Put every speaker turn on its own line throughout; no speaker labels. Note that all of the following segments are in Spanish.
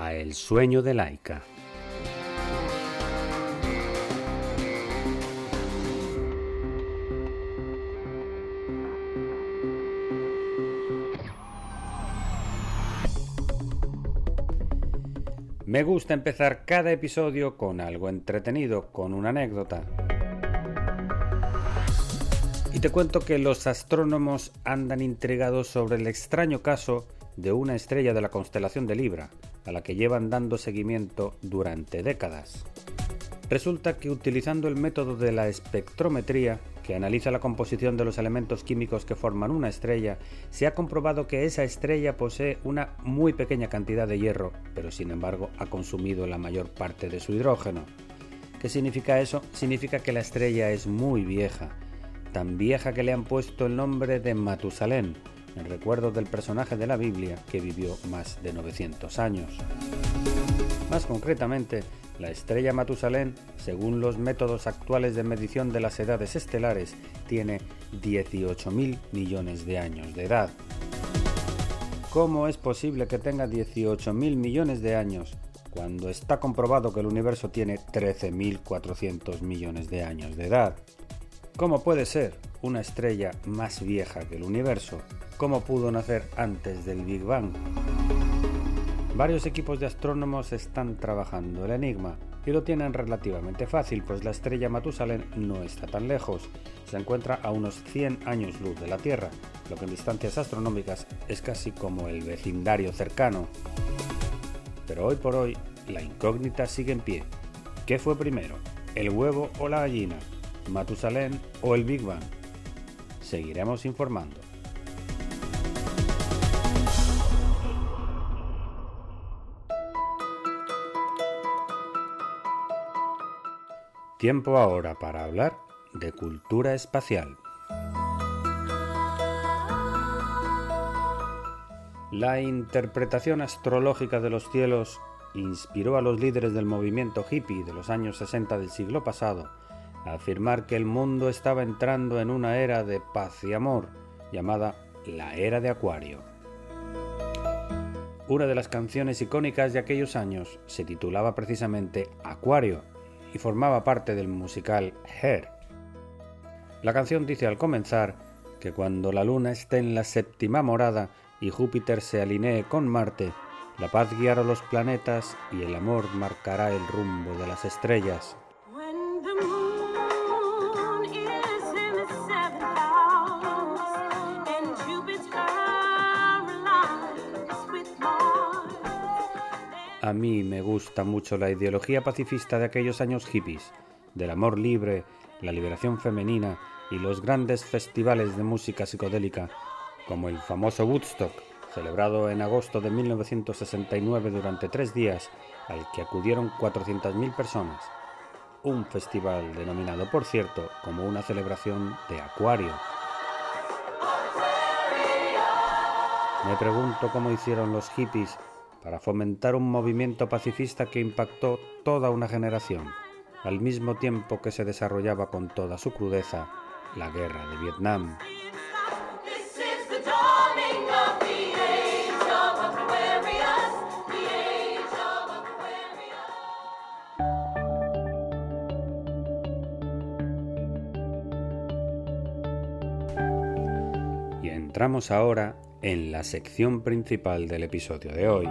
a El sueño de Laika. Me gusta empezar cada episodio con algo entretenido, con una anécdota. Y te cuento que los astrónomos andan intrigados sobre el extraño caso de una estrella de la constelación de Libra, a la que llevan dando seguimiento durante décadas. Resulta que utilizando el método de la espectrometría, que analiza la composición de los elementos químicos que forman una estrella, se ha comprobado que esa estrella posee una muy pequeña cantidad de hierro, pero sin embargo ha consumido la mayor parte de su hidrógeno. ¿Qué significa eso? Significa que la estrella es muy vieja, tan vieja que le han puesto el nombre de Matusalén, en recuerdo del personaje de la Biblia que vivió más de 900 años. Más concretamente, la estrella Matusalén, según los métodos actuales de medición de las edades estelares, tiene 18.000 millones de años de edad. ¿Cómo es posible que tenga 18.000 millones de años cuando está comprobado que el universo tiene 13.400 millones de años de edad? ¿Cómo puede ser una estrella más vieja que el universo? ¿Cómo pudo nacer antes del Big Bang? Varios equipos de astrónomos están trabajando el enigma y lo tienen relativamente fácil, pues la estrella Matusalén no está tan lejos. Se encuentra a unos 100 años luz de la Tierra, lo que en distancias astronómicas es casi como el vecindario cercano. Pero hoy por hoy, la incógnita sigue en pie. ¿Qué fue primero, el huevo o la gallina? ¿Matusalén o el Big Bang? Seguiremos informando. Tiempo ahora para hablar de cultura espacial. La interpretación astrológica de los cielos inspiró a los líderes del movimiento hippie de los años 60 del siglo pasado afirmar que el mundo estaba entrando en una era de paz y amor llamada la era de Acuario. Una de las canciones icónicas de aquellos años se titulaba precisamente Acuario y formaba parte del musical Hair. La canción dice al comenzar que cuando la luna esté en la séptima morada y Júpiter se alinee con Marte, la paz guiará los planetas y el amor marcará el rumbo de las estrellas. A mí me gusta mucho la ideología pacifista de aquellos años hippies, del amor libre, la liberación femenina y los grandes festivales de música psicodélica, como el famoso Woodstock, celebrado en agosto de 1969 durante tres días, al que acudieron 400.000 personas. Un festival denominado, por cierto, como una celebración de Acuario. Me pregunto cómo hicieron los hippies para fomentar un movimiento pacifista que impactó toda una generación, al mismo tiempo que se desarrollaba con toda su crudeza la guerra de Vietnam. Entramos ahora en la sección principal del episodio de hoy,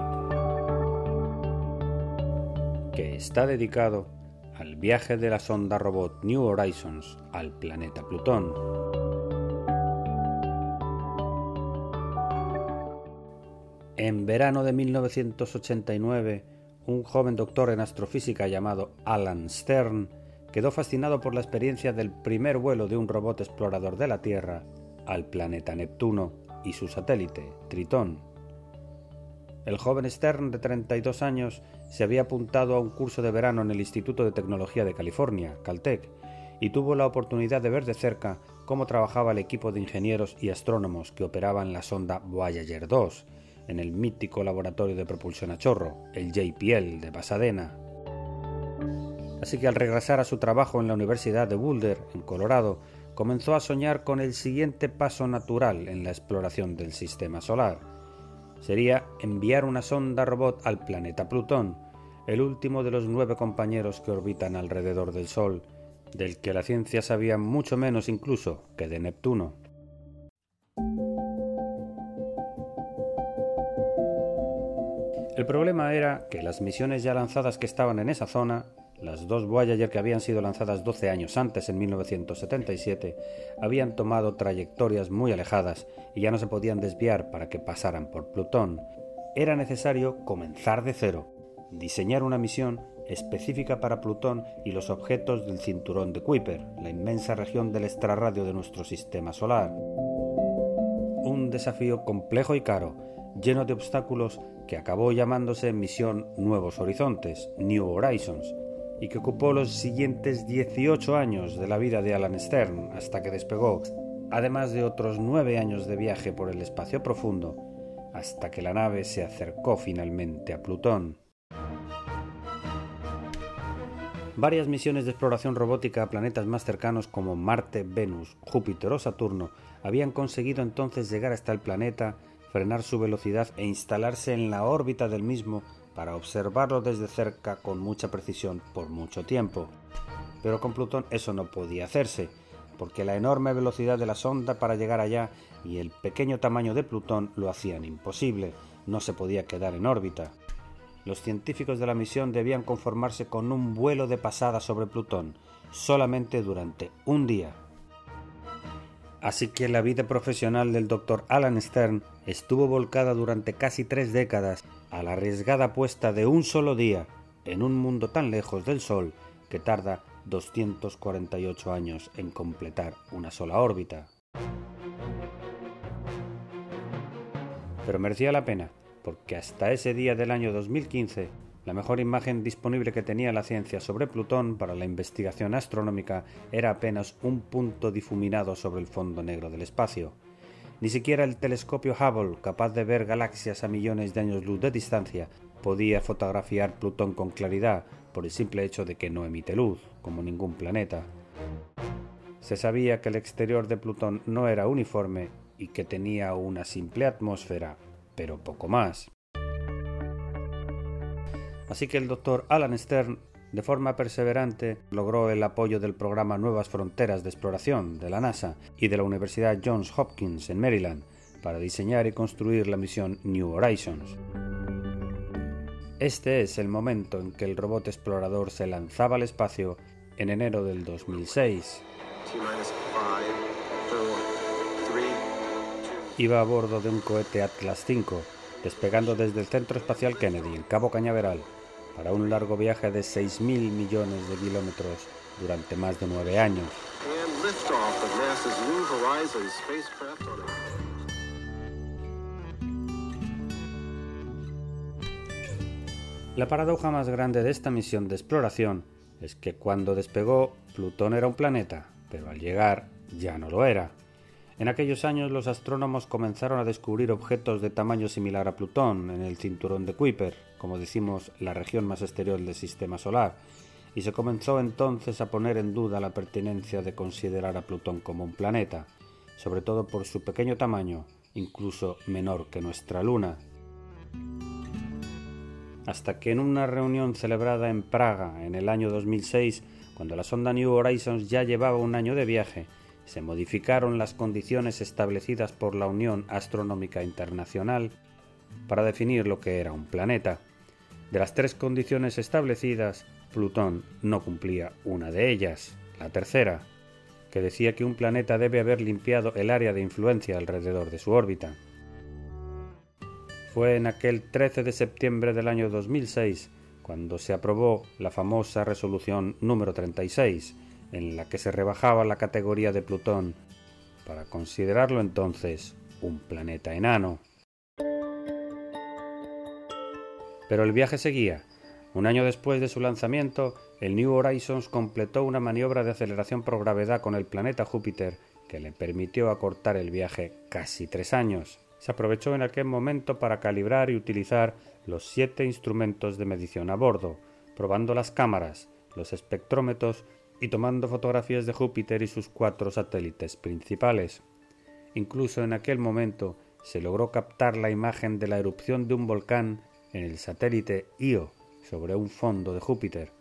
que está dedicado al viaje de la sonda robot New Horizons al planeta Plutón. En verano de 1989, un joven doctor en astrofísica llamado Alan Stern quedó fascinado por la experiencia del primer vuelo de un robot explorador de la Tierra al planeta Neptuno y su satélite, Tritón. El joven Stern, de 32 años, se había apuntado a un curso de verano en el Instituto de Tecnología de California, Caltech, y tuvo la oportunidad de ver de cerca cómo trabajaba el equipo de ingenieros y astrónomos que operaban la sonda Voyager 2 en el mítico laboratorio de propulsión a chorro, el JPL de Pasadena. Así que al regresar a su trabajo en la Universidad de Boulder, en Colorado, comenzó a soñar con el siguiente paso natural en la exploración del sistema solar sería enviar una sonda robot al planeta Plutón, el último de los nueve compañeros que orbitan alrededor del Sol, del que la ciencia sabía mucho menos incluso que de Neptuno. El problema era que las misiones ya lanzadas que estaban en esa zona las dos Voyager que habían sido lanzadas 12 años antes, en 1977, habían tomado trayectorias muy alejadas y ya no se podían desviar para que pasaran por Plutón. Era necesario comenzar de cero, diseñar una misión específica para Plutón y los objetos del cinturón de Kuiper, la inmensa región del extrarradio de nuestro sistema solar. Un desafío complejo y caro, lleno de obstáculos que acabó llamándose Misión Nuevos Horizontes, New Horizons, y que ocupó los siguientes 18 años de la vida de Alan Stern hasta que despegó, además de otros nueve años de viaje por el espacio profundo, hasta que la nave se acercó finalmente a Plutón. Varias misiones de exploración robótica a planetas más cercanos como Marte, Venus, Júpiter o Saturno habían conseguido entonces llegar hasta el planeta, frenar su velocidad e instalarse en la órbita del mismo para observarlo desde cerca con mucha precisión por mucho tiempo. Pero con Plutón eso no podía hacerse, porque la enorme velocidad de la sonda para llegar allá y el pequeño tamaño de Plutón lo hacían imposible, no se podía quedar en órbita. Los científicos de la misión debían conformarse con un vuelo de pasada sobre Plutón, solamente durante un día. Así que la vida profesional del Dr. Alan Stern estuvo volcada durante casi tres décadas a la arriesgada apuesta de un solo día en un mundo tan lejos del Sol que tarda 248 años en completar una sola órbita. Pero merecía la pena, porque hasta ese día del año 2015, la mejor imagen disponible que tenía la ciencia sobre Plutón para la investigación astronómica era apenas un punto difuminado sobre el fondo negro del espacio. Ni siquiera el telescopio Hubble, capaz de ver galaxias a millones de años luz de distancia, podía fotografiar Plutón con claridad por el simple hecho de que no emite luz, como ningún planeta. Se sabía que el exterior de Plutón no era uniforme y que tenía una simple atmósfera, pero poco más. Así que el doctor Alan Stern de forma perseverante logró el apoyo del programa Nuevas Fronteras de Exploración de la NASA y de la Universidad Johns Hopkins en Maryland para diseñar y construir la misión New Horizons. Este es el momento en que el robot explorador se lanzaba al espacio en enero del 2006. Iba a bordo de un cohete Atlas V, despegando desde el Centro Espacial Kennedy en Cabo Cañaveral para un largo viaje de 6.000 millones de kilómetros durante más de nueve años. La paradoja más grande de esta misión de exploración es que cuando despegó Plutón era un planeta, pero al llegar ya no lo era. En aquellos años los astrónomos comenzaron a descubrir objetos de tamaño similar a Plutón en el cinturón de Kuiper, como decimos la región más exterior del sistema solar, y se comenzó entonces a poner en duda la pertinencia de considerar a Plutón como un planeta, sobre todo por su pequeño tamaño, incluso menor que nuestra Luna. Hasta que en una reunión celebrada en Praga en el año 2006, cuando la sonda New Horizons ya llevaba un año de viaje, se modificaron las condiciones establecidas por la Unión Astronómica Internacional para definir lo que era un planeta. De las tres condiciones establecidas, Plutón no cumplía una de ellas, la tercera, que decía que un planeta debe haber limpiado el área de influencia alrededor de su órbita. Fue en aquel 13 de septiembre del año 2006 cuando se aprobó la famosa resolución número 36, en la que se rebajaba la categoría de Plutón para considerarlo entonces un planeta enano. Pero el viaje seguía. Un año después de su lanzamiento, el New Horizons completó una maniobra de aceleración por gravedad con el planeta Júpiter que le permitió acortar el viaje casi tres años. Se aprovechó en aquel momento para calibrar y utilizar los siete instrumentos de medición a bordo, probando las cámaras, los espectrómetros y tomando fotografías de Júpiter y sus cuatro satélites principales. Incluso en aquel momento se logró captar la imagen de la erupción de un volcán en el satélite Io sobre un fondo de Júpiter.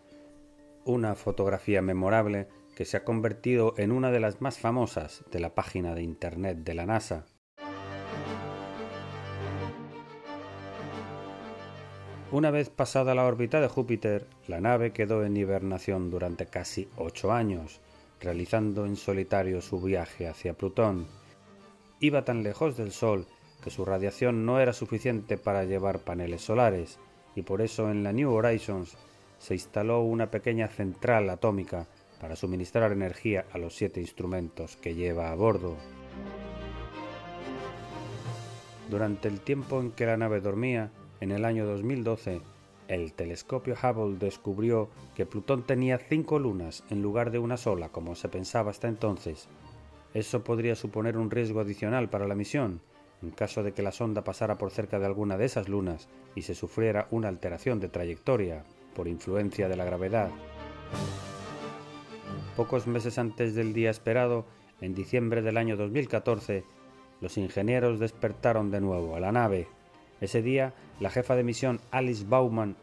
Una fotografía memorable que se ha convertido en una de las más famosas de la página de Internet de la NASA. Una vez pasada la órbita de Júpiter, la nave quedó en hibernación durante casi ocho años, realizando en solitario su viaje hacia Plutón. Iba tan lejos del Sol que su radiación no era suficiente para llevar paneles solares, y por eso en la New Horizons se instaló una pequeña central atómica para suministrar energía a los siete instrumentos que lleva a bordo. Durante el tiempo en que la nave dormía, en el año 2012, el telescopio Hubble descubrió que Plutón tenía cinco lunas en lugar de una sola, como se pensaba hasta entonces. Eso podría suponer un riesgo adicional para la misión, en caso de que la sonda pasara por cerca de alguna de esas lunas y se sufriera una alteración de trayectoria por influencia de la gravedad. Pocos meses antes del día esperado, en diciembre del año 2014, los ingenieros despertaron de nuevo a la nave. Ese día, la jefa de misión Alice Bauman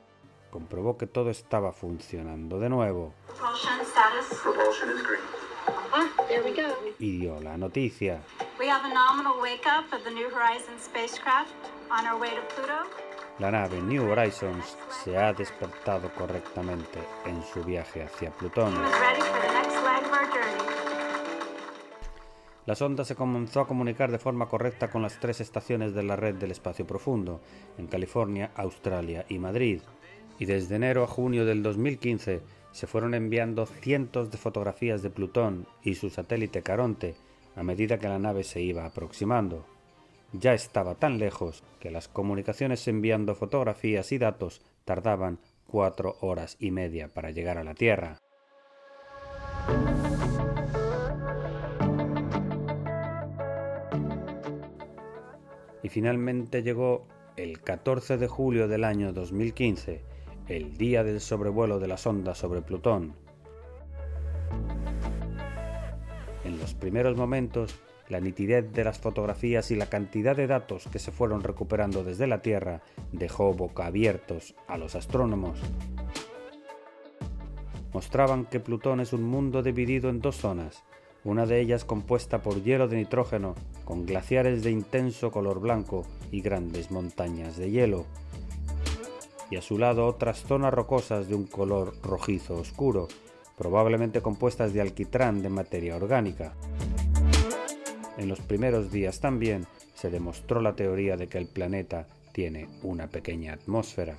comprobó que todo estaba funcionando de nuevo. Y dio la noticia. La nave New Horizons se ha despertado correctamente en su viaje hacia Plutón. La sonda se comenzó a comunicar de forma correcta con las tres estaciones de la red del espacio profundo, en California, Australia y Madrid, y desde enero a junio del 2015 se fueron enviando cientos de fotografías de Plutón y su satélite Caronte a medida que la nave se iba aproximando. Ya estaba tan lejos que las comunicaciones enviando fotografías y datos tardaban cuatro horas y media para llegar a la Tierra. Y finalmente llegó el 14 de julio del año 2015 el día del sobrevuelo de la sonda sobre Plutón. Los primeros momentos, la nitidez de las fotografías y la cantidad de datos que se fueron recuperando desde la Tierra dejó boca abiertos a los astrónomos. Mostraban que Plutón es un mundo dividido en dos zonas, una de ellas compuesta por hielo de nitrógeno, con glaciares de intenso color blanco y grandes montañas de hielo, y a su lado otras zonas rocosas de un color rojizo oscuro, probablemente compuestas de alquitrán de materia orgánica. En los primeros días también se demostró la teoría de que el planeta tiene una pequeña atmósfera.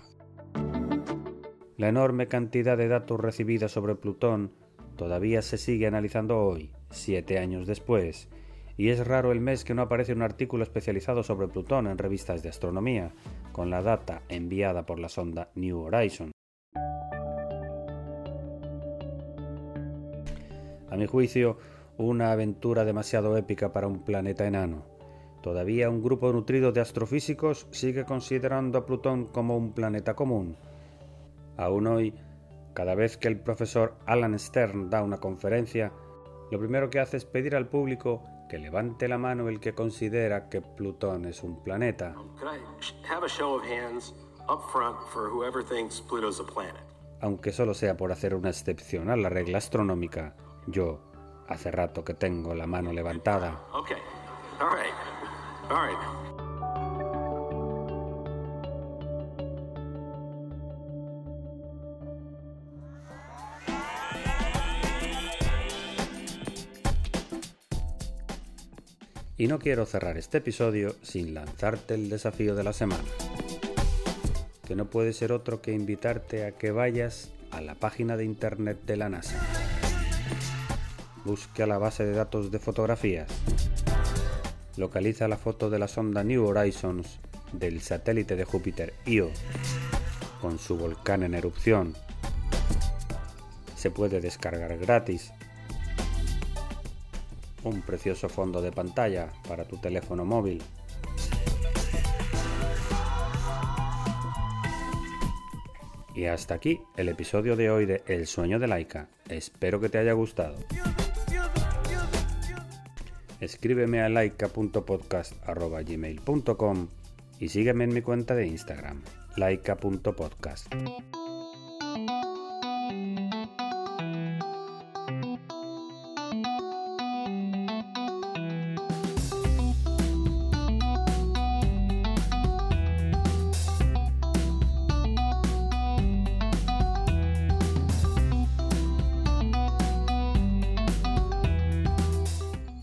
La enorme cantidad de datos recibida sobre Plutón todavía se sigue analizando hoy, siete años después, y es raro el mes que no aparece un artículo especializado sobre Plutón en revistas de astronomía, con la data enviada por la sonda New Horizon. A mi juicio, una aventura demasiado épica para un planeta enano. Todavía un grupo nutrido de astrofísicos sigue considerando a Plutón como un planeta común. Aún hoy, cada vez que el profesor Alan Stern da una conferencia, lo primero que hace es pedir al público que levante la mano el que considera que Plutón es un planeta. Aunque solo sea por hacer una excepción a la regla astronómica, yo hace rato que tengo la mano levantada. Y no quiero cerrar este episodio sin lanzarte el desafío de la semana, que no puede ser otro que invitarte a que vayas a la página de internet de la NASA. Busque a la base de datos de fotografías. Localiza la foto de la sonda New Horizons del satélite de Júpiter Io con su volcán en erupción. Se puede descargar gratis. Un precioso fondo de pantalla para tu teléfono móvil. Y hasta aquí el episodio de hoy de El sueño de Laika. Espero que te haya gustado. Escríbeme a laika.podcast.gmail.com y sígueme en mi cuenta de Instagram, laika.podcast.